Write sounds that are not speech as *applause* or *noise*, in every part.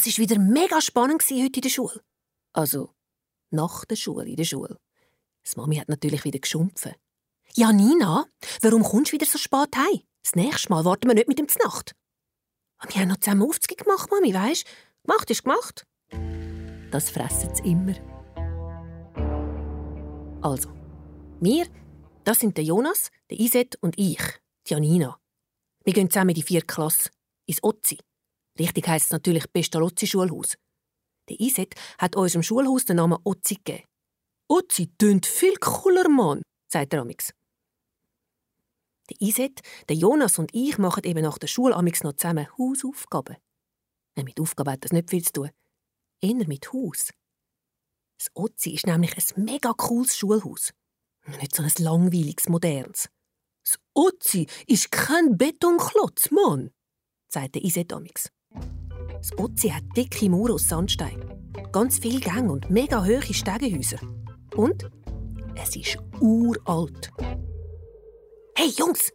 Das ist wieder mega spannend heute in der Schule. Also, nach der Schule in der Schule. Das Mami hat natürlich wieder geschumpfen. Ja, Nina, warum kommst du wieder so spät heim? Das nächste Mal warten wir nicht mit dem Znacht. Wir haben noch zusammen Aufzug gemacht, Mami, weisst? Gemacht ist gemacht. Das fressen sie immer. Also, wir, das sind der Jonas, der Iset und ich, Janina. Wir gehen zusammen in die vierte Klasse, ins Otzi. Richtig heisst es natürlich Pestalozzi-Schulhaus. Der Iset hat unserem Schulhaus den Namen Otzi gegeben. Otzi tönt viel cooler, Mann, sagt er amix. Der Iset, der Jonas und ich machen eben nach der Schule amix noch zusammen Hausaufgaben. Mit Aufgaben hat das nicht viel zu tun. Eher mit Haus. Das Otzi ist nämlich ein mega cooles Schulhaus. Nicht so ein langweiliges, modernes. Das Otzi ist kein Betonklotz, Mann, sagt der Iset amix. Das Otzi hat dicke Mauern aus Sandstein, ganz viele Gänge und mega hohe Stegenhäuser. Und es ist uralt. Hey Jungs,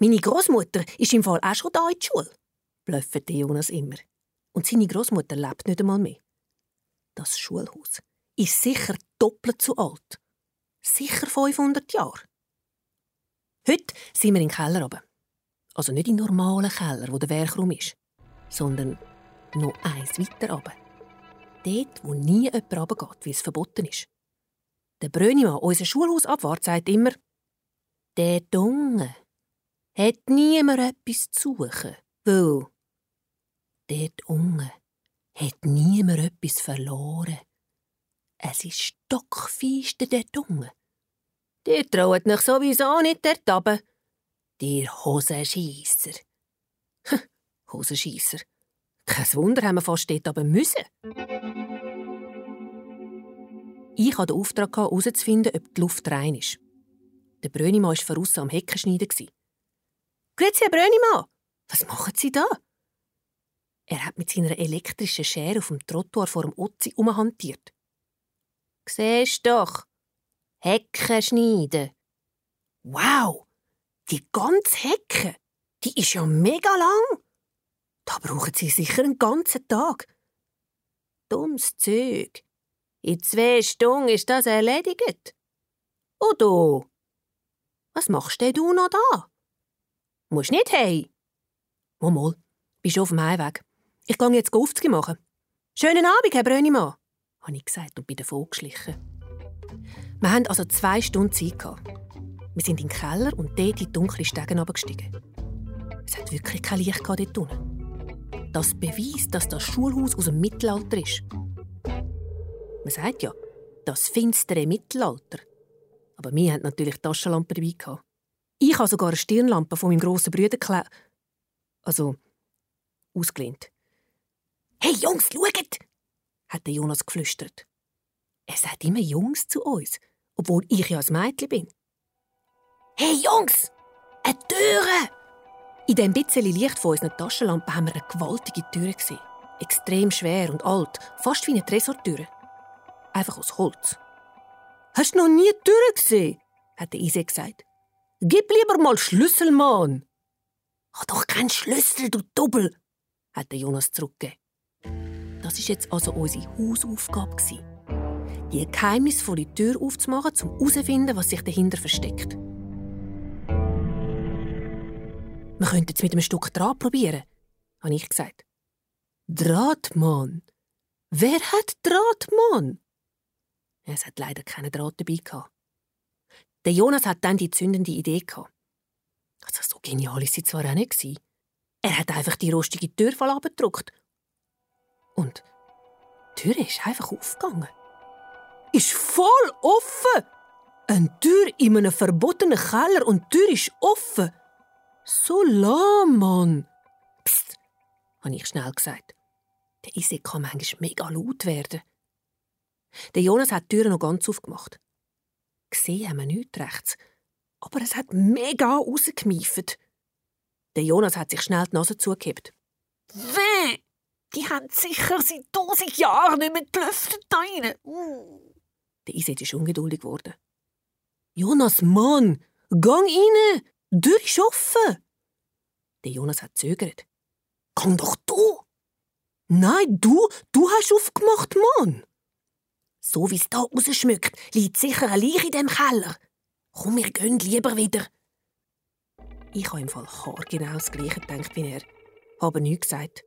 meine Großmutter ist im Fall auch schon da in der Schule, blöffte Jonas immer. Und seine Großmutter lebt nicht einmal mehr. Das Schulhaus ist sicher doppelt so alt. Sicher 500 Jahre. Heute sind wir im Keller oben. Also nicht im normalen Keller, wo der Werkraum ist, sondern noch eins weiter oben. Dort, wo nie jemand runtergeht, weil es verboten ist. Der Brönimann, unser Schulhausabwart, sagt immer, der Dunge hat niemand etwas zu suchen, weil dort unten hat niemand etwas verloren. Es ist stockfeister dort unten. Der traut mich sowieso nicht dort runter. Der Hosenscheisser. Hosenscheisser. *laughs* Kein Wunder, haben wir fast dort aber müssen. Ich hatte den Auftrag, herauszufinden, ob die Luft rein ist. Der Brönimann war voraus am Heckenschneiden. Grüezi, Herr Brönimann! Was machen Sie da? Er hat mit seiner elektrischen Schere auf dem Trottoir vor dem Otzi umhantiert. Siehst doch, Hecken schneiden. Wow, die ganze Hecke, die ist ja mega lang. Da brauchen Sie sicher einen ganzen Tag. Dummes Zeug. In zwei Stunden ist das erledigt. Und du? Was machst denn du noch da? Musst nicht hey. Mal, mal, bist auf dem Heimweg. Ich gehe jetzt Aufzüge machen. Schönen Abend, Herr Brönnimann, habe ich gesagt und bin davon geschlichen. Wir hatten also zwei Stunden Zeit. Wir sind in den Keller und dort in die dunklen Stegen abgestiegen. Es hat wirklich kein Licht dort unten. Das beweist, dass das Schulhaus aus dem Mittelalter ist. Man sagt ja, das finstere Mittelalter. Aber wir hatten natürlich Taschenlampen dabei. Ich habe sogar eine Stirnlampe von meinem grossen Bruder gekle Also, ausgelehnt. Hey Jungs, schaut! hat Jonas geflüstert. Er sagt immer Jungs zu uns, obwohl ich ja ein Mädchen bin. Hey Jungs! Eine Türe! In dem bisschen Licht von unseren Taschenlampen haben wir eine gewaltige Tür gesehen. Extrem schwer und alt, fast wie eine Tresortür. Einfach aus Holz. Hast du noch nie die Tür gesehen? hat der Ise gesagt. Gib lieber mal Schlüssel, Mann. Ach doch keinen Schlüssel, du Doppel, hat der Jonas zurückgegeben. Das ist jetzt also unsere Hausaufgabe die geheimnisvolle Tür aufzumachen, um herauszufinden, was sich dahinter versteckt. Wir könnten es mit einem Stück Draht probieren, habe ich gesagt. Drahtmann? Wer hat Drahtmann? Es hat leider keine Draht dabei gehabt. Der Jonas hat dann die zündende Idee gehabt. Also so genial ist sie zwar auch nicht gewesen. Er hat einfach die rostige Tür voll abgedruckt. Und die Tür ist einfach aufgegangen. Ist voll offen! Eine Tür in einem verbotenen Keller und die Tür ist offen. So lahm, Mann. Psst, habe ich schnell gesagt. Der Isaac kann manchmal mega laut werden. Der Jonas hat die Tür noch ganz aufgemacht. Gesehen haben wir nichts rechts, aber es hat mega rausgemiefert. Der Jonas hat sich schnell die Nase zugehebt. Weh! Die haben sicher seit tausend Jahren nicht mehr gelüftet da rein. Der Iset ist ungeduldig geworden. Jonas, Mann, gang rein! Offen! Der Jonas hat zögert. Komm doch du! Nein, du, du hast aufgemacht, Mann. So wie es da rausschmückt, liegt sicher ein Leich in dem Keller. Komm, wir gehen lieber wieder. Ich habe im Fall genau das Gleiche gedacht wie er, aber nichts gesagt.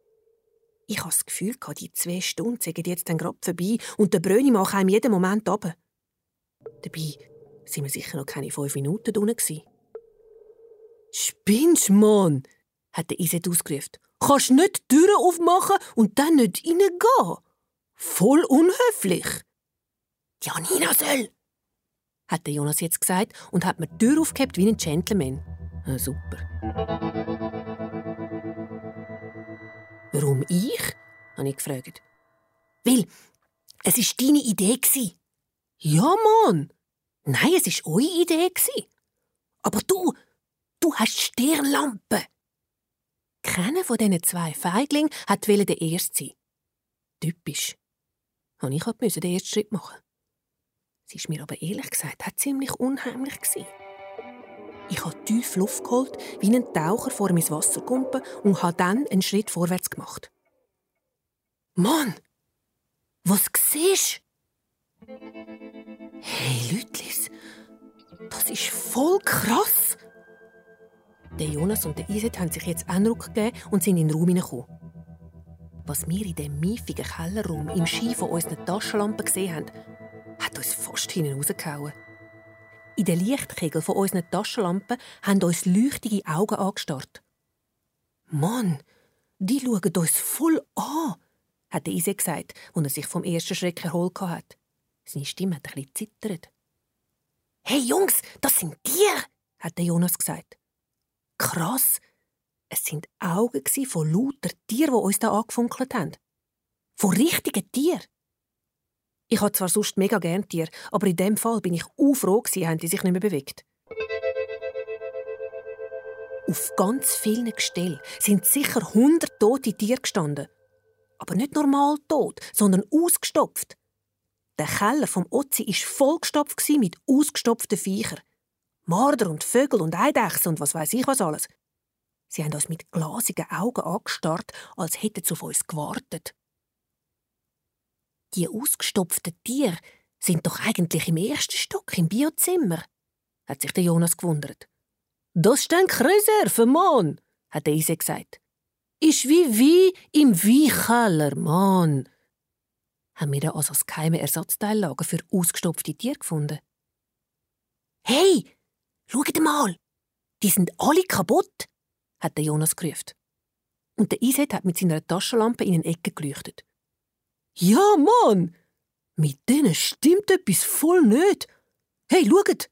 Ich habe das Gefühl, die zwei Stunden sind jetzt dann gerade vorbei und der Brönimann kam jeden Moment runter. Dabei sind wir sicher noch keine fünf Minuten unten. Spinnst, Mann? hat der Iset ausgerufen. Kannst nicht die Türen aufmachen und dann nicht reingehen? Voll unhöflich. Janina soll, hat der Jonas jetzt gesagt und hat mir die Tür aufgehebt wie ein Gentleman. Ah, super. Warum ich? habe ich gefragt. Weil, es war deine Idee. Ja, Mann. Nein, es war eure Idee. Aber du, du hast Stirnlampe. Keiner von diesen zwei Feiglingen hat der Erste sein. Typisch. Und ich musste den ersten Schritt machen. Sie ist mir aber ehrlich gesagt auch ziemlich unheimlich. Ich habe tief Luft geholt, wie ein Taucher vor mein Wasser kumpen und habe dann einen Schritt vorwärts gemacht. Mann, was siehst Hey, Lütlis, das ist voll krass. Der Jonas und der Iset haben sich jetzt Eindruck gegeben und sind in den Raum hineingekommen. Was wir in dem miefigen Kellerraum im Ski von unseren Taschenlampen gesehen haben, hat uns fast hinausgehauen. In den Lichtkegel von unseren Taschenlampen haben uns leuchtige Augen angestarrt. Mann, die schauen uns voll an, hat Ise gesagt, als er sich vom ersten Schreck erholt hat. Seine Stimme hat ein bisschen zittert. Hey Jungs, das sind Tiere, hat Jonas gesagt. Krass, es sind Augen von lauter Tieren, die uns da angefunkelt haben. Von richtigen Tieren. Ich habe zwar sonst mega gern Tiere, aber in dem Fall bin ich auch froh haben die sich nicht mehr bewegt. Auf ganz vielen Gestellen sind sicher hundert tote Tiere gestanden. Aber nicht normal tot, sondern ausgestopft. Der Keller vom Ozi war vollgestopft mit ausgestopften Viechern. Marder und Vögel und Eidechsen und was weiß ich was alles. Sie haben uns mit glasigen Augen angestarrt, als hätten sie auf uns gewartet. Die ausgestopften Tiere sind doch eigentlich im ersten Stock im Biozimmer, hat sich der Jonas gewundert. Das ist ein Reserve, Mann, hat der Ise gesagt. Ist wie wie im Weinkeller, Mann. Haben wir da also das geheime Ersatzteillager für ausgestopfte Tiere gefunden? Hey, schaut mal! Die sind alle kaputt, hat der Jonas gerufen. Und der Iset hat mit seiner Taschenlampe in eine Ecke geleuchtet. Ja, Mann! Mit denen stimmt etwas voll nicht. Hey, schaut!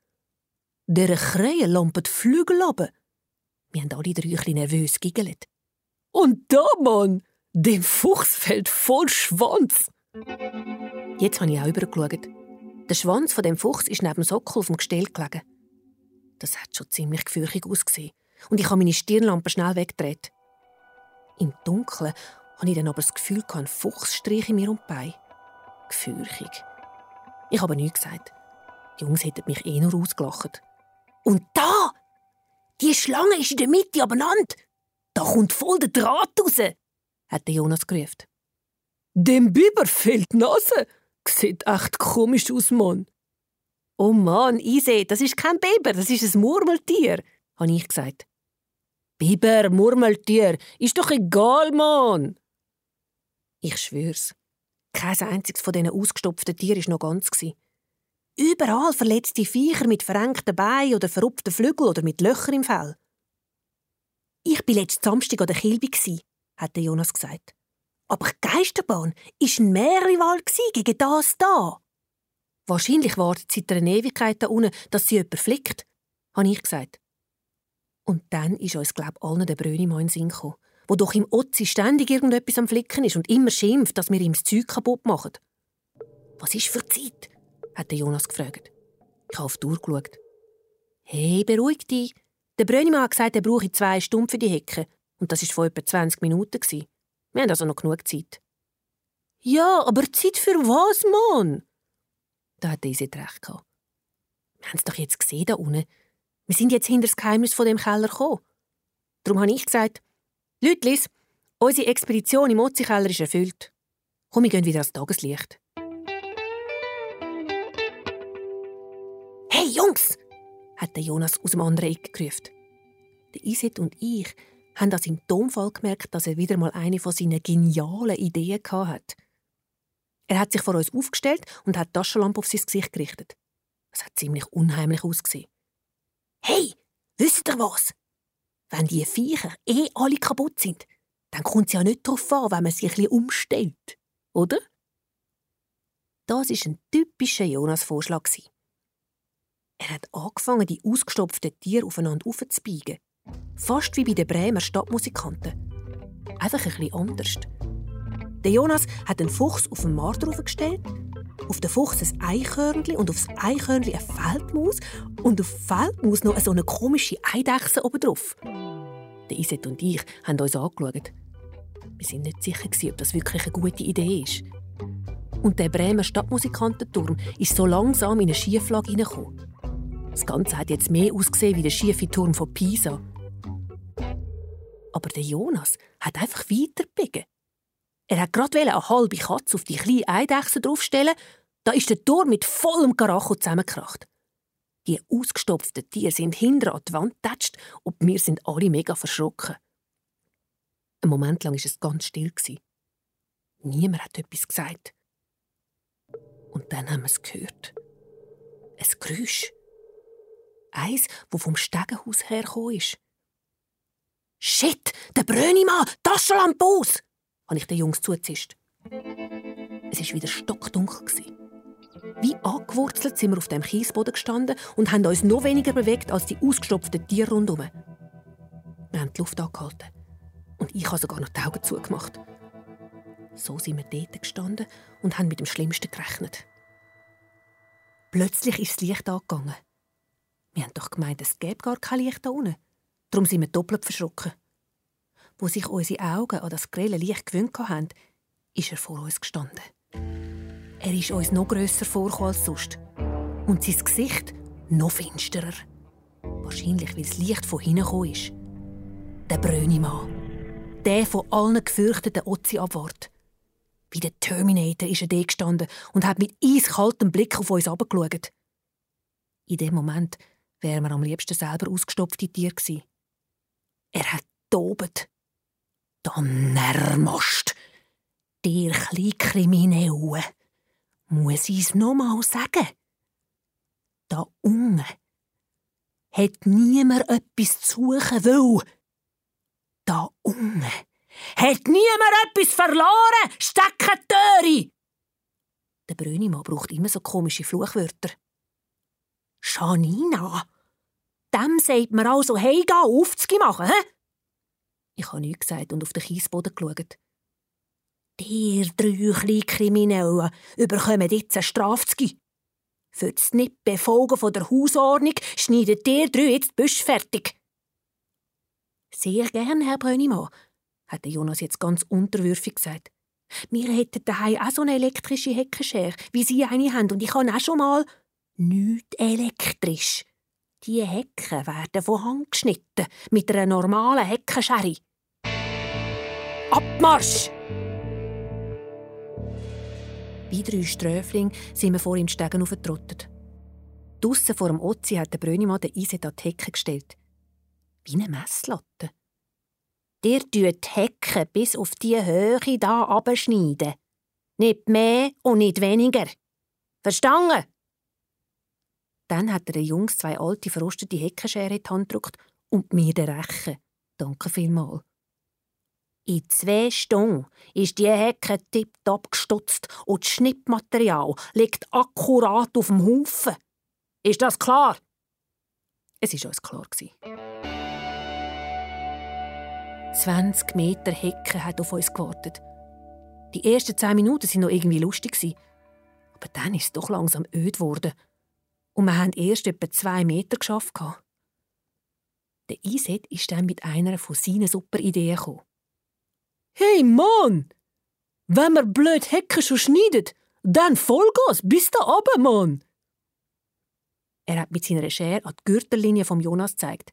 Der Krähen lampen die Flügel ab. Wir haben alle drei nervös giggelt. Und da, Mann! Dem Fuchs fällt voll Schwanz. Jetzt habe ich auch übergeschaut. Der Schwanz von dem Fuchs ist neben dem Sockel auf dem Gestell gelegen. Das hat schon ziemlich gefürchtig ausgesehen. Und ich habe meine Stirnlampe schnell weggedreht. Im Dunkeln habe ich dann aber das Gefühl, ein Fuchs streiche mir um die Beine. Gefürchig. Ich habe nichts gesagt. Die Jungs hätten mich eh nur ausgelacht. Und da! Die Schlange ist in der Mitte abeinander. Da kommt voll der Draht raus, hat Jonas gerufen. Dem Biber fehlt die Nase. Sieht echt komisch aus, Mann. Oh Mann, Ise, das ist kein Biber, das ist ein Murmeltier, habe ich gesagt. Biber, Murmeltier, ist doch egal, Mann. Ich schwör's. Kein einziges von diesen ausgestopften Tieren war noch ganz. Überall verletzte Viecher mit verengten Beinen oder verrupften Flügeln oder mit Löchern im Fell. Ich war letzten Samstag an der Kilby, hat Jonas gesagt. Aber die Geisterbahn war ein Meerrival gegen das da. Wahrscheinlich wartet seit einer Ewigkeit da unten, dass sie jemand flickt, habe ich gesagt. Und dann ist uns, glaub allen der Brönimann in den Sinn gekommen wo doch im Otzi ständig irgendetwas am Flicken ist und immer schimpft, dass wir ihm das Zeug kaputt machen. Was ist für Zeit? hat Jonas gefragt. Ich habe auf die Uhr geschaut. Hey, beruhig dich. Der Brönnimann hat gesagt, er brauche zwei Stunden für die Hecke. Und das war vor etwa 20 Minuten. Wir haben also noch genug Zeit. Ja, aber Zeit für was, Mann? Da hat Isit recht gehabt. Wir haben es doch jetzt gesehen da unten. Wir sind jetzt hinter das Geheimnis von dem Keller gekommen. Darum habe ich gesagt, Lütlis, Unsere Expedition im Ozekeller ist erfüllt. Komm, wir gehen wieder ans Tageslicht. Hey Jungs! hat der Jonas aus dem anderen Eck gerufen. Der Iset und ich haben an seinem Tonfall gemerkt, dass er wieder mal eine von seinen genialen Ideen hatte. Er hat sich vor uns aufgestellt und hat die Taschenlampe auf sein Gesicht gerichtet. Es hat ziemlich unheimlich ausgesehen. Hey, wisst ihr was? Wenn die Viecher eh alle kaputt sind, dann kommt es ja nicht darauf an, wenn man sich ein bisschen umstellt, oder? Das ist ein typischer Jonas-Vorschlag. Er hat angefangen, die ausgestopften Tiere aufeinander aufzubiegen. Fast wie bei den Bremer Stadtmusikanten. Einfach ein bisschen anders. Der Jonas hat einen Fuchs auf den Markt draufgestellt, auf den Fuchs ein Eichhörnchen und auf das Eichhörnchen eine Feldmaus und auf Feldmaus noch so eine komische Eidechse obendrauf. Der Iset und ich haben uns angeschaut. Wir sind nicht sicher, ob das wirklich eine gute Idee ist. Und der Bremer Stadtmusikantenturm ist so langsam in eine Schieflage hineingekommen. Das Ganze hat jetzt mehr ausgesehen wie der schiefe Turm von Pisa. Aber der Jonas hat einfach weitergebogen. Er hat gerade eine halbe Katze auf die kleine Eidechse draufstellen. Da ist der Turm mit vollem Karacho zusammengekracht. Die ausgestopften Tiere sind hinter an die Wand getatscht und wir sind alle mega verschrocken. Ein Moment lang war es ganz still. Niemand hat etwas gesagt. Und dann haben wir es gehört. Ein Geräusch. Eins, wo vom Stegenhaus hergekommen ist. Shit, der Brönimann, Taschenlampe aus! Habe ich den Jungs zugezischt. Es war wieder stockdunkel. Wie angewurzelt sind wir auf dem Kiesboden gestanden und haben uns noch weniger bewegt als die ausgestopften Tiere rundherum. Wir haben die Luft angehalten. Und ich habe sogar noch die Augen zugemacht. So sind wir dort gestanden und haben mit dem Schlimmsten gerechnet. Plötzlich ist das Licht angegangen. Wir haben doch gemeint, es gäbe gar kein Licht da unten. Darum sind wir doppelt verschrocken. Wo sich unsere Augen an das grelle Licht gewöhnt haben, ist er vor uns gestanden. Er ist uns noch grösser vorgekommen als sonst. Und sein Gesicht noch finsterer. Wahrscheinlich, weil das Licht von hinten gekommen ist. Der Brönimann. Der von allen gefürchteten Ozi-Abwart. Wie der Terminator ist er da gestanden und hat mit eiskaltem Blick auf uns herabgeschaut. In dem Moment wären wir am liebsten selber ausgestopfte Tier gewesen. Er hat tobet. Donnermast! Der Kleinkriminelle! Muss ich's nochmal sagen? Da unten hat niemand etwas zu suchen will. Da unten hat niemand etwas verloren, Steckentöri! Der Brünimann braucht immer so komische Fluchwörter. Janina, dem sagt man also, hey, geh aufzugehen machen, hä? Ich habe nichts gesagt und auf den Kiesboden geschaut. Der drei kleine Kriminellen überkommen jetzt eine Strafe Für das Nicht-Befolgen von der Hausordnung schneidet der drei jetzt die Büsche fertig. Sehr gern, Herr Brönnimann, hat Jonas jetzt ganz unterwürfig gesagt. Wir hätten daheim auch so eine elektrische Heckenschere, wie Sie eine haben, und ich habe auch schon mal nicht elektrisch. Die Hecken werden von Hand geschnitten, mit einer normalen Heckenschere. Abmarsch! Wie drei Sträflinge sind wir vor ihm Stegen aufgetrottet. Draussen vor dem Ozi hat der Brönimann den Eiset an die Hecke gestellt. Wie eine Messlatte. Der tut die Hecke bis auf die Höhe da abschneiden. Nicht mehr und nicht weniger. Verstanden? Dann hat er Jungs zwei alte, verrostete Heckenschere in die Hand gedrückt und mir den Rechen. Danke vielmals. In zwei Stunden ist die Hecke tipptopp gestutzt und das Schnittmaterial liegt akkurat auf dem Haufen. Ist das klar? Es war uns klar. 20 Meter Hecke hat auf uns gewartet. Die ersten zehn Minuten waren noch irgendwie lustig. Aber dann ist es doch langsam öd geworden und wir haben erst etwa zwei Meter geschafft. Der Iset ist dann mit einer von seinen super Ideen gekommen. Hey Mann! Wenn wir blöd Hecken schon schneidet, dann Vollgas bis da oben, Mann! Er hat mit seiner Schere an die Gürtellinie vom Jonas gezeigt.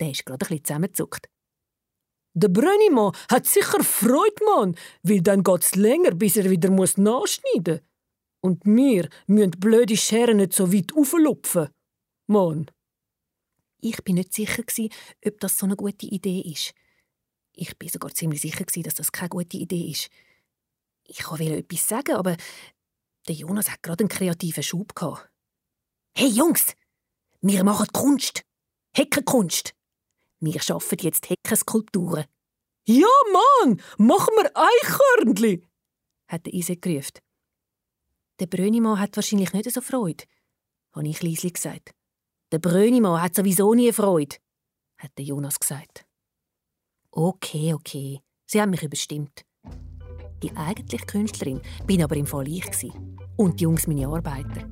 Der ist gerade ein zusammengezuckt. Der Brönnimann hat sicher Freude, Mann, weil dann geht's länger, bis er wieder muss nachschneiden muss. Und wir müssen blöde Scheren nicht so weit auflupfen. Mann. Ich bin nicht sicher, ob das so eine gute Idee ist. Ich bin sogar ziemlich sicher, dass das keine gute Idee ist. Ich wollte etwas sagen, aber der Jonas hat gerade einen kreativen Schub gehabt. Hey Jungs, wir machen Kunst. Heckenkunst. Wir schaffen jetzt Heckenskulpturen. Ja, Mann, machen wir Eichhörnli, hat der Isaac gerufen. Der Brönimann hat wahrscheinlich nicht so Freude, habe ich leise gesagt. Der Brönimann hat sowieso nie Freude, hat der Jonas gesagt. Okay, okay, sie haben mich überstimmt. Die eigentliche Künstlerin bin aber im Fall ich und die Jungs meine Arbeiter.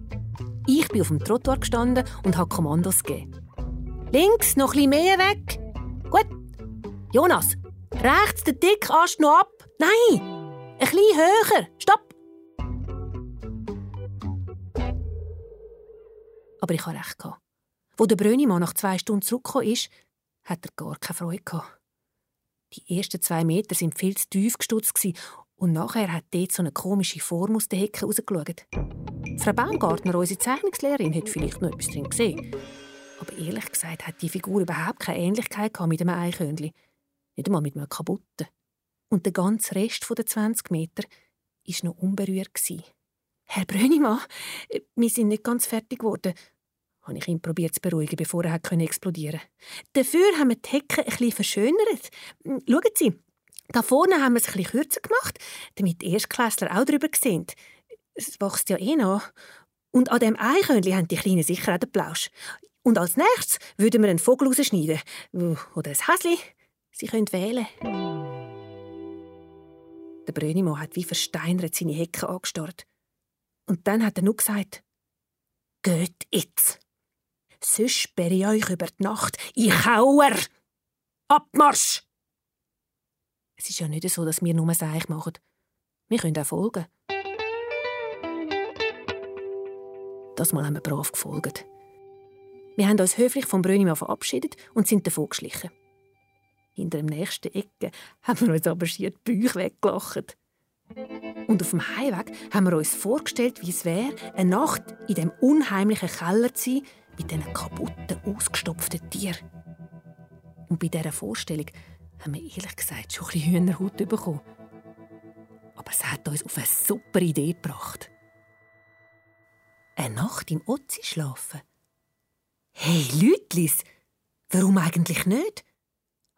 Ich bin auf dem Trottoir gestanden und habe Kommandos gegeben. Links noch ein mehr weg. Gut. Jonas, rechts den dick Ast noch ab. Nein, ein bisschen höher. Stopp. Aber ich hatte recht. Wo der Brönimann nach zwei Stunden zurückgekommen ist, hat er gar keine Freude gehabt. Die ersten zwei Meter sind viel zu tief gestutzt und nachher hat dort so eine komische Form aus der Hecke rausgeschaut. Frau Baumgartner, unsere Zeichnungslehrerin, hat vielleicht noch etwas drin gesehen. Aber ehrlich gesagt hat die Figur überhaupt keine Ähnlichkeit mit einem Eichhörnchen. Nicht einmal mit einem kaputten. Und der ganze Rest der 20 Meter war noch unberührt. Herr Brönimann, wir sind nicht ganz fertig geworden habe ich ihn probiert zu beruhigen, bevor er explodieren konnte. Dafür haben wir die Hecke ein bisschen verschönert. Hm, schauen Sie, da vorne haben wir es ein bisschen kürzer gemacht, damit die Erstklässler auch drüber sehen. Es wächst ja eh noch. Und an dem Eichhörnchen haben die Kleinen sicher auch den Plausch. Und als nächstes würden wir einen Vogel rausschneiden. Oder ein Häsli. Sie können wählen. Der Brönimo hat wie versteinert seine Hecke angestarrt. Und dann hat er nur gesagt, «Geht jetzt!» Sonst sperre ich euch über die Nacht. Ich Kauer! Abmarsch! Es ist ja nicht so, dass wir nur Seich machen. Wir können auch folgen. Das Mal haben wir brav gefolgt. Wir haben uns höflich vom Brönimann verabschiedet und sind davon geschlichen. Hinter dem nächsten Ecke haben wir uns aber schier die Bäuche weggelacht. Und auf dem Heimweg haben wir uns vorgestellt, wie es wäre, eine Nacht in dem unheimlichen Keller zu sein, mit diesen kaputten, ausgestopften Tieren. Und bei dieser Vorstellung haben wir ehrlich gesagt schon ein bisschen Hühnerhaut bekommen. Aber es hat uns auf eine super Idee gebracht. Eine Nacht im Otzi schlafen? Hey, Lütlis, warum eigentlich nicht?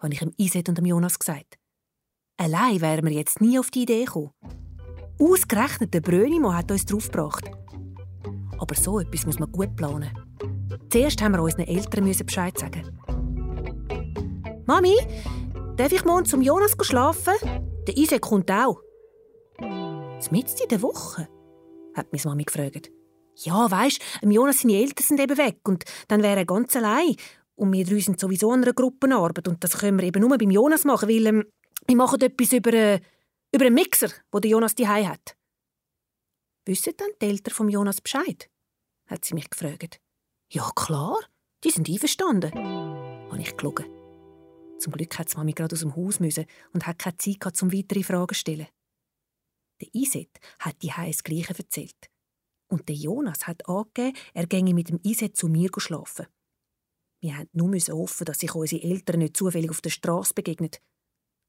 habe ich dem Iset und dem Jonas gesagt. Allein wären wir jetzt nie auf die Idee gekommen. Ausgerechnet der Brönimo hat uns draufgebracht. Aber so etwas muss man gut planen. Zuerst haben wir unseren Eltern Bescheid sagen. Mami, darf ich morgen zum Jonas schlafen? Der Isaac kommt auch. Mitten in der Woche? hat meine Mami gefragt. Ja, weisst, Jonas seine Eltern sind eben weg und dann wäre er ganz allein. Und wir drei sind sowieso in einer Gruppenarbeit und das können wir eben nur beim Jonas machen, weil ähm, wir machen etwas über, äh, über einen Mixer, wo der Jonas die hat. Wissen dann die Eltern vom Jonas Bescheid? hat sie mich gefragt. Ja, klar, die sind einverstanden, habe ich gelogen. Zum Glück hat Mami gerade aus dem Haus müssen und hat keine Zeit gehabt, um weitere Fragen zu stellen. Der Iset hat die das Gleiche erzählt. Und der Jonas hat angegeben, er ginge mit dem Iset zu mir schlafen. Wir mussten nur hoffen, dass sich unsere Eltern nicht zufällig auf der Straße begegnet.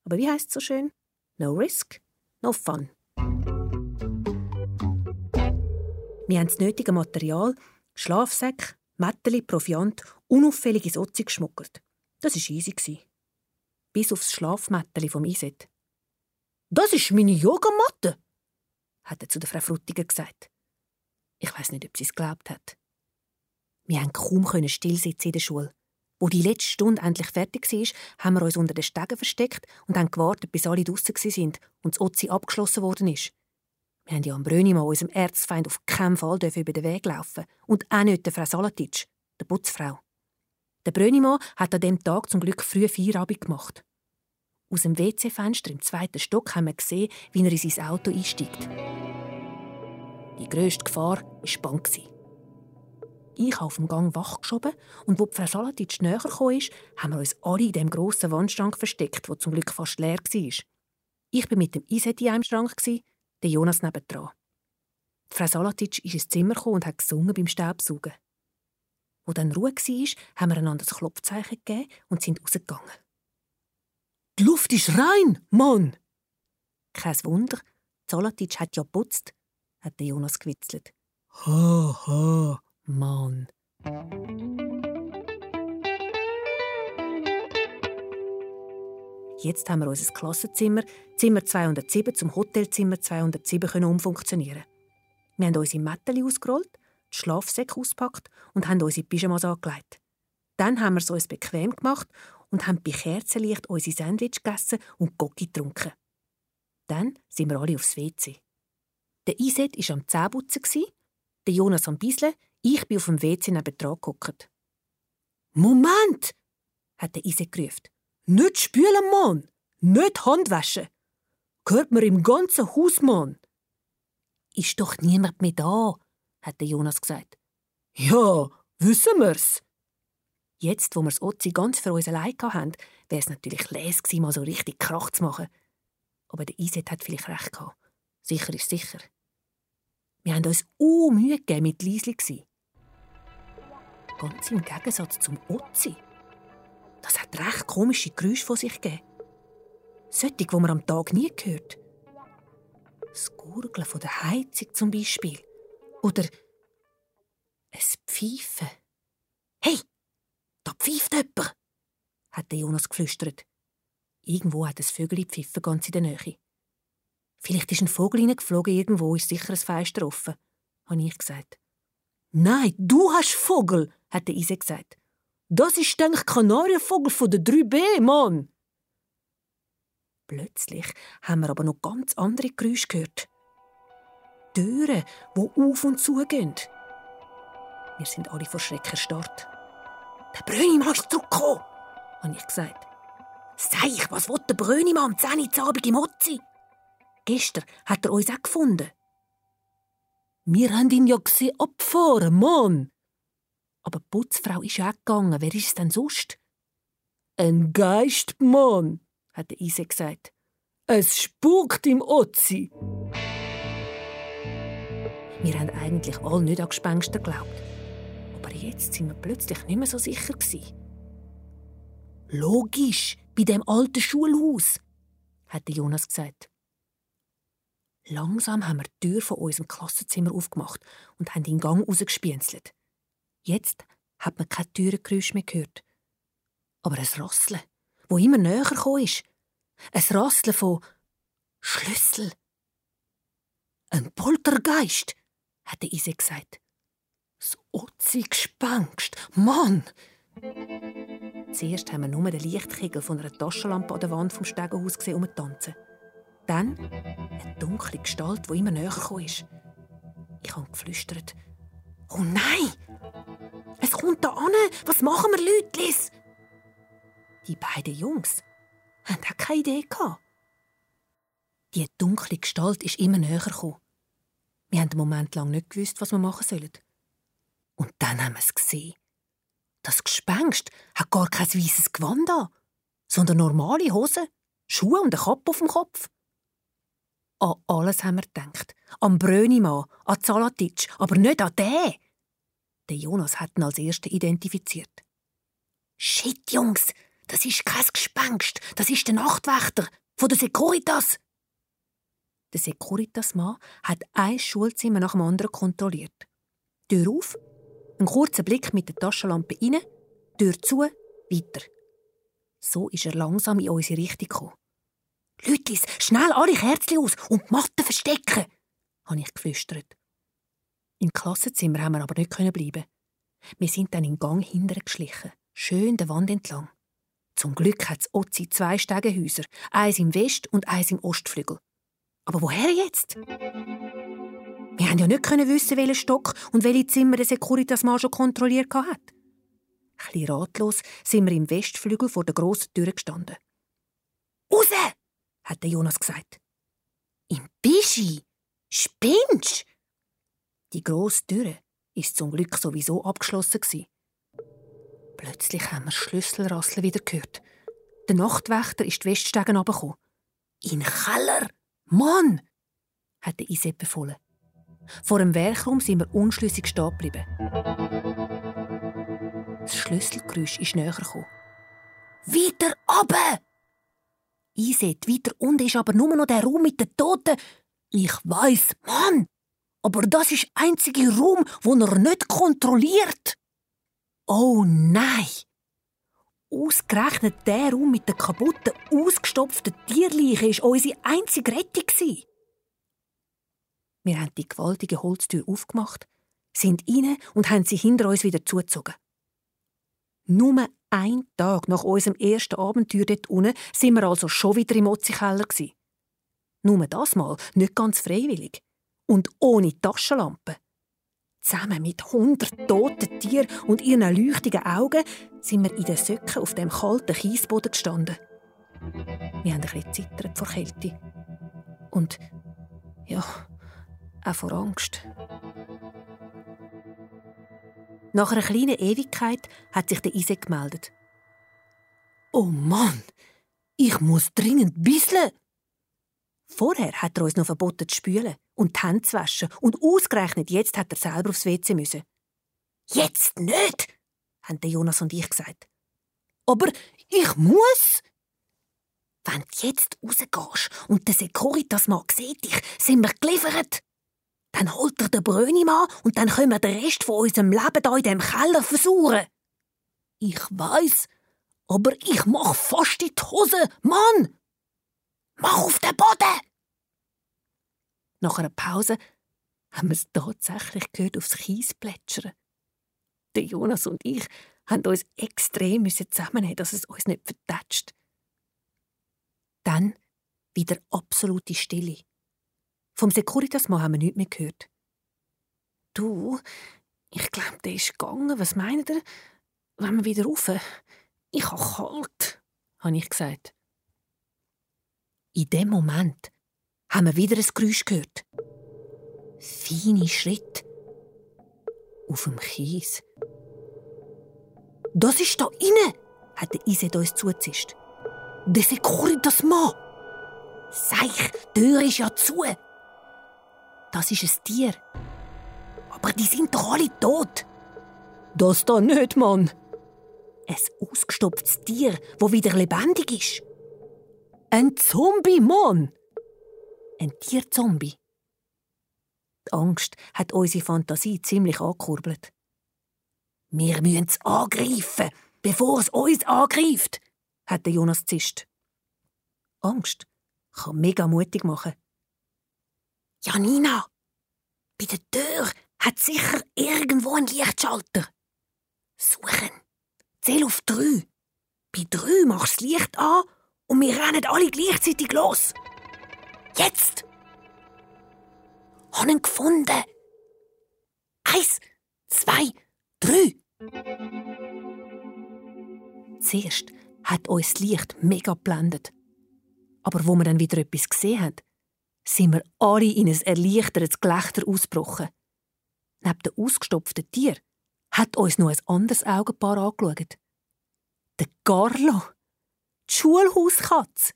Aber wie heißt es so schön? No risk, no fun. Wir haben das nötige Material, Schlafsäcke, Mätteli, Proviant, unauffällige Sotzi geschmuggelt. Das war easy. Bis aufs Schlafmätteli vom Iset. «Das ist meine Yogamatte!» hat er zu der Frau Frutiger gesagt. Ich weiß nicht, ob sie es geglaubt hat. Wir konnten kaum still sitzen in der Schule. Wo die letzte Stunde endlich fertig war, haben wir uns unter den Stegen versteckt und haben gewartet, bis alle draußen sind und das Ozi abgeschlossen worden ist. Wir haben ja am Brönimann, unserem Erzfeind, auf keinen Fall über den Weg laufen. Und auch nicht der Frau Salatitsch, der Putzfrau. Der Brönimann hat an diesem Tag zum Glück früh Feierabend gemacht. Aus dem WC-Fenster im zweiten Stock haben wir gesehen, wie er in sein Auto einsteigt. Die grösste Gefahr war Bank. Ich habe auf dem Gang wach geschoben und wo Frau Salatic näher kam, haben wir uns alle in dem grossen Wandschrank versteckt, der zum Glück fast leer war. Ich war mit dem Iset in einem Schrank, der Jonas nebendran. Frau Salatic ist ins Zimmer und hat gesungen beim Staubsaugen. Wo dann Ruhe war, haben wir einander das Klopfzeichen gegeben und sind rausgegangen. Die Luft ist rein, Mann! Kein Wunder, Salatic hat ja putzt, hat Jonas gewitzelt. Ha, ha, Mann. Jetzt haben wir unser Klassenzimmer, Zimmer 207, zum Hotelzimmer 207 können umfunktionieren. Wir haben unsere Mätteli ausgerollt, die Schlafsäcke ausgepackt und haben unsere Pyjamas angelegt. Dann haben wir es uns bequem gemacht und haben bei Kerzenlicht unsere Sandwich gegessen und Gocki getrunken. Dann sind wir alle aufs WC. Der Iset war am Zähneputzen, der Jonas am Bisseln, ich bin auf dem WC nebendran gehockt. Moment! hat der Iset gerufen. Nicht spülen, Mann! Nicht Handwaschen! Gehört mir im ganzen Haus, Mann! Ist doch niemand mehr da, hat der Jonas gesagt. Ja, wissen wir's. Jetzt, wo das Ozi ganz für uns allein haben, wäre es natürlich gewesen, mal so richtig Krach zu machen. Aber der Iset hat vielleicht recht gehabt. Sicher ist sicher. Wir haben uns Mühe gegeben mit Liesli. Ganz im Gegensatz zum Ozi. Das hat recht komische Geräusche von sich gegeben. Solche, die man am Tag nie gehört. Das Gurgeln von der Heizung zum Beispiel. Oder ein Pfeifen. Hey, da pfeift jemand, hat Jonas geflüstert. Irgendwo hat ein Vögel pfiffen ganz in der Nähe. Vielleicht ist ein Vogel hineingeflogen, irgendwo ist sicher ein Fenster offen, habe ich gesagt. Nein, du hast Vogel, hat der Ise gesagt. Das ist, denke Kanarienvogel von der 3B, Mann. Plötzlich haben wir aber noch ganz andere Geräusche gehört. Türen, die auf und zu gehen. Wir sind alle vor Schreck erstarrt. Der Brönimann ist zurückgekommen, habe ich gesagt. Sag ich, was will der Brönimann am 10 Uhr Abend im Otzi? Gestern hat er uns auch gefunden. Wir haben ihn ja gesehen abfahren, Mann. Aber die Putzfrau ist ja gegangen. Wer ist es denn sonst? Ein Geist, Mann, hat der Ise gesagt. Es spukt im Otzi. Wir haben eigentlich alle nicht an Gespenster geglaubt. Aber jetzt sind wir plötzlich nicht mehr so sicher gewesen. Logisch, bei dem alten Schulhaus, hat Jonas gesagt. Langsam haben wir die Tür von unserem Klassenzimmer aufgemacht und haben den Gang rausgespienzelt. Jetzt hat man keine Türengeräusche mehr gehört. Aber ein Rasseln, wo immer näher ist. Ein Rasseln von Schlüssel. Ein Poltergeist, hat der Ise gesagt. Das Otzi-Gespenst, Mann! Zuerst haben wir nur den Lichtkegel von einer Taschenlampe an der Wand vom Stegenhaus gesehen umtanzen. Dann eine dunkle Gestalt, die immer näher ist. Ich habe geflüstert. Oh nein! Es kommt da an! Was machen wir, Lütlis? Die beiden Jungs haben auch keine Idee gehabt. Die dunkle Gestalt ist immer näher gekommen. Wir haben einen Moment lang nicht gewusst, was wir machen sollen. Und dann haben wir es gesehen. Das Gespenst hat gar kein weißes Gewand an, sondern normale Hosen, Schuhe und eine Kappe auf dem Kopf. An alles haben wir gedacht. Am Brönimann, an Zalatic, aber nicht an den. Der Jonas hat ihn als Erster identifiziert. Shit, Jungs, das ist kein Gespenst, das ist der Nachtwächter von der Securitas. Der Securitas-Mann hat ein Schulzimmer nach dem anderen kontrolliert. Tür auf, ein kurzer Blick mit der Taschenlampe rein, Tür zu, weiter. So ist er langsam in unsere Richtung gekommen. Lütlis, schnell alle Kerzen aus und die Matte verstecken, habe ich geflüstert. Im Klassenzimmer haben wir aber nicht bleiben. Wir sind dann in den Gang hinterher geschlichen, schön der Wand entlang. Zum Glück hat Ozi zwei Stegenhäuser, eins im West- und eins im Ostflügel. Aber woher jetzt? Wir haben ja nicht wissen, welchen Stock und welche Zimmer der Securitas-Mann schon kontrolliert hat. Ein ratlos sind wir im Westflügel vor der grossen Tür gestanden. Raus! hat Jonas gesagt. Im Bischi? Spinnst? Die grosse Tür ist zum Glück sowieso abgeschlossen gewesen. Plötzlich haben wir Schlüsselrasseln wieder gehört. Der Nachtwächter ist die Weststegen runtergekommen. In Keller! Mann! hat der Isep befohlen. Vor dem Werkraum sind wir unschlüssig stehen geblieben. Das Schlüsselgeräusch ist näher gekommen. Weiter runter! Iset, weiter unten ist aber nur noch der Raum mit den Toten. Ich weiß, Mann! Aber das ist einzige Raum, wo er nicht kontrolliert. Oh nein! Ausgerechnet der Raum mit der kaputten, ausgestopften Tierleiche war unsere einzige Rettung. Wir haben die gewaltige Holztür aufgemacht, sind rein und haben sie hinter uns wieder zugezogen. Nur ein Tag nach unserem ersten Abenteuer dort unten sind wir also schon wieder im Otzi-Keller. Nur das Mal nicht ganz freiwillig. Und ohne Taschenlampe. Zusammen mit hundert toten Tieren und ihren leuchtigen Augen sind wir in den Söcken auf dem kalten Kiesboden gestanden. Wir haben ein bisschen zittert vor Kälte. Und ja, auch vor Angst. Nach einer kleinen Ewigkeit hat sich der Isaac gemeldet. Oh Mann, ich muss dringend bisseln. Vorher hat er uns noch verboten zu spülen und die Hände zu waschen und ausgerechnet jetzt hat er selber aufs WC müssen. Jetzt nicht, haben Jonas und ich gesagt. Aber ich muss. Wenn du jetzt rausgehst und der Securitas mal sieht dich, sind wir geliefert. Dann holt er den Brönimann und dann können wir den Rest von unserem Leben hier in diesem Keller versuchen. Ich weiß, aber ich mach fast in die Hose, Mann! Mach auf den Boden! Nach einer Pause haben wir es tatsächlich gehört aufs Kies plätschern. Der Jonas und ich haben uns extrem zusammennehmen, dass es uns nicht vertätscht. Dann wieder absolute Stille. Vom Securitas-Mann haben wir nichts mehr gehört. Du, ich glaube, der ist gegangen. Was meint er? Wenn wir wieder rauf? Ich habe kalt, habe ich gesagt. In dem Moment haben wir wieder ein Geräusch gehört. Feine Schritt auf dem Kies. Das ist da inne, hat der Iset uns zugezischt. Der Securitas-Mann! Seich, die Tür ist ja zu. Das ist ein Tier. Aber die sind doch alle tot. Das da nicht, Mann. Ein ausgestopftes Tier, wo wieder lebendig ist. Ein Zombie, Mann. Ein Tierzombie. Die Angst hat unsere Fantasie ziemlich angekurbelt. Wir müssen es angreifen, bevor es uns angreift, hat Jonas zischt. Angst kann mega mutig machen. Janina, bei der Tür hat sicher irgendwo ein Lichtschalter. Suchen. Zähl auf drei. Bei drei machst du das Licht an und wir rennen alle gleichzeitig los. Jetzt! Haben ihn gefunden. Eins, zwei, drei. Zuerst hat uns das Licht mega geblendet. Aber wo wir dann wieder etwas gesehen haben, sind wir alle in ein erleichtertes Gelächter ausgebrochen. Neben dem ausgestopften Tier hat uns noch ein anderes Augenpaar angeschaut. Der Carlo. Die Schulhauskatze.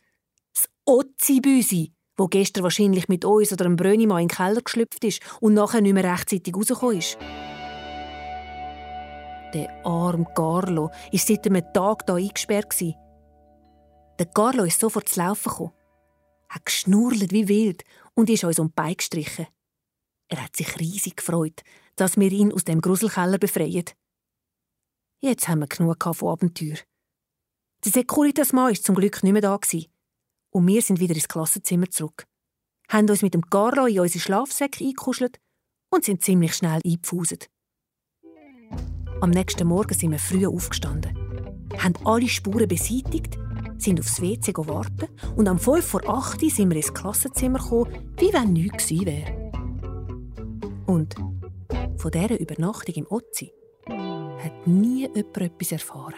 Das Otzibüsi, wo gestern wahrscheinlich mit uns oder einem Brönimann in den Keller geschlüpft ist und nachher nicht mehr rechtzeitig rausgekommen ist. Der arme Carlo war seit einem Tag hier eingesperrt. Der Carlo ist sofort zu laufen gekommen hat geschnurrt wie wild und ist uns um die gestrichen. Er hat sich riesig gefreut, dass wir ihn aus dem Gruselkeller befreien. Jetzt haben wir genug von Abenteuer. Der Securitas-Mann war zum Glück nicht mehr da. Und wir sind wieder ins Klassenzimmer zurück. Haben uns mit dem Carlo in unsere Schlafsäcke eingekuschelt und sind ziemlich schnell eingepfuset. Am nächsten Morgen sind wir früh aufgestanden, haben alle Spuren beseitigt sind aufs WC warten und am 5 vor 8 sind wir ins Klassenzimmer gekommen, wie wenn nichts gewesen wäre. Und von dieser Übernachtung im Ozi hat nie jemand etwas erfahren.